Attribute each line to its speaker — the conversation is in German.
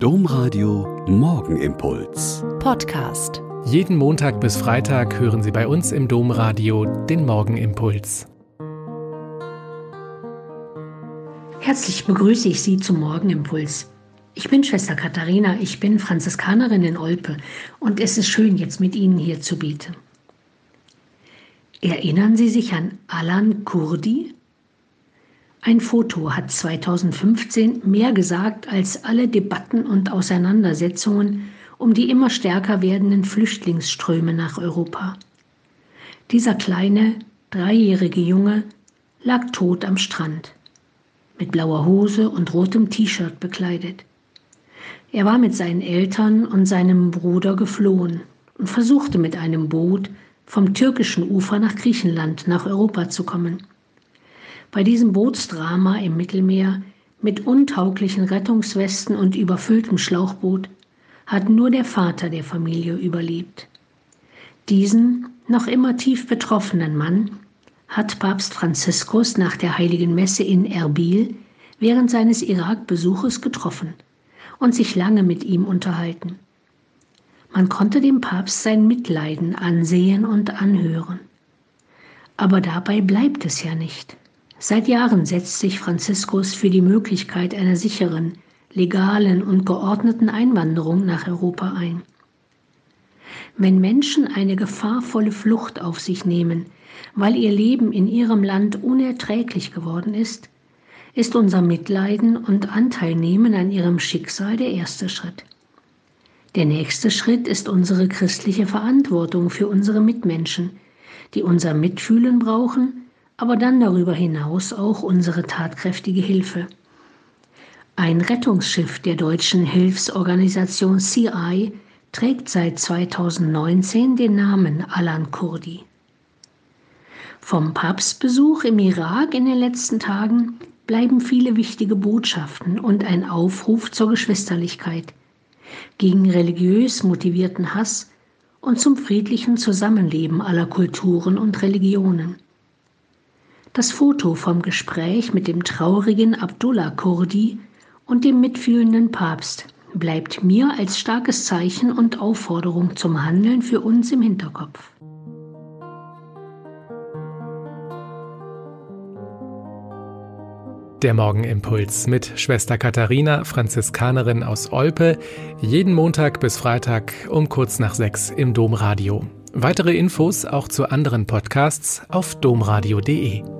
Speaker 1: Domradio Morgenimpuls.
Speaker 2: Podcast.
Speaker 3: Jeden Montag bis Freitag hören Sie bei uns im Domradio den Morgenimpuls.
Speaker 4: Herzlich begrüße ich Sie zum Morgenimpuls. Ich bin Schwester Katharina, ich bin Franziskanerin in Olpe und es ist schön, jetzt mit Ihnen hier zu beten. Erinnern Sie sich an Alan Kurdi? Ein Foto hat 2015 mehr gesagt als alle Debatten und Auseinandersetzungen um die immer stärker werdenden Flüchtlingsströme nach Europa. Dieser kleine, dreijährige Junge lag tot am Strand, mit blauer Hose und rotem T-Shirt bekleidet. Er war mit seinen Eltern und seinem Bruder geflohen und versuchte mit einem Boot vom türkischen Ufer nach Griechenland, nach Europa zu kommen. Bei diesem Bootsdrama im Mittelmeer mit untauglichen Rettungswesten und überfülltem Schlauchboot hat nur der Vater der Familie überlebt. Diesen noch immer tief betroffenen Mann hat Papst Franziskus nach der heiligen Messe in Erbil während seines Irakbesuches getroffen und sich lange mit ihm unterhalten. Man konnte dem Papst sein Mitleiden ansehen und anhören. Aber dabei bleibt es ja nicht. Seit Jahren setzt sich Franziskus für die Möglichkeit einer sicheren, legalen und geordneten Einwanderung nach Europa ein. Wenn Menschen eine gefahrvolle Flucht auf sich nehmen, weil ihr Leben in ihrem Land unerträglich geworden ist, ist unser Mitleiden und Anteilnehmen an ihrem Schicksal der erste Schritt. Der nächste Schritt ist unsere christliche Verantwortung für unsere Mitmenschen, die unser Mitfühlen brauchen aber dann darüber hinaus auch unsere tatkräftige Hilfe. Ein Rettungsschiff der deutschen Hilfsorganisation CI trägt seit 2019 den Namen Alan Kurdi. Vom Papstbesuch im Irak in den letzten Tagen bleiben viele wichtige Botschaften und ein Aufruf zur Geschwisterlichkeit, gegen religiös motivierten Hass und zum friedlichen Zusammenleben aller Kulturen und Religionen. Das Foto vom Gespräch mit dem traurigen Abdullah Kurdi und dem mitfühlenden Papst bleibt mir als starkes Zeichen und Aufforderung zum Handeln für uns im Hinterkopf.
Speaker 3: Der Morgenimpuls mit Schwester Katharina, Franziskanerin aus Olpe, jeden Montag bis Freitag um kurz nach sechs im Domradio. Weitere Infos auch zu anderen Podcasts auf domradio.de.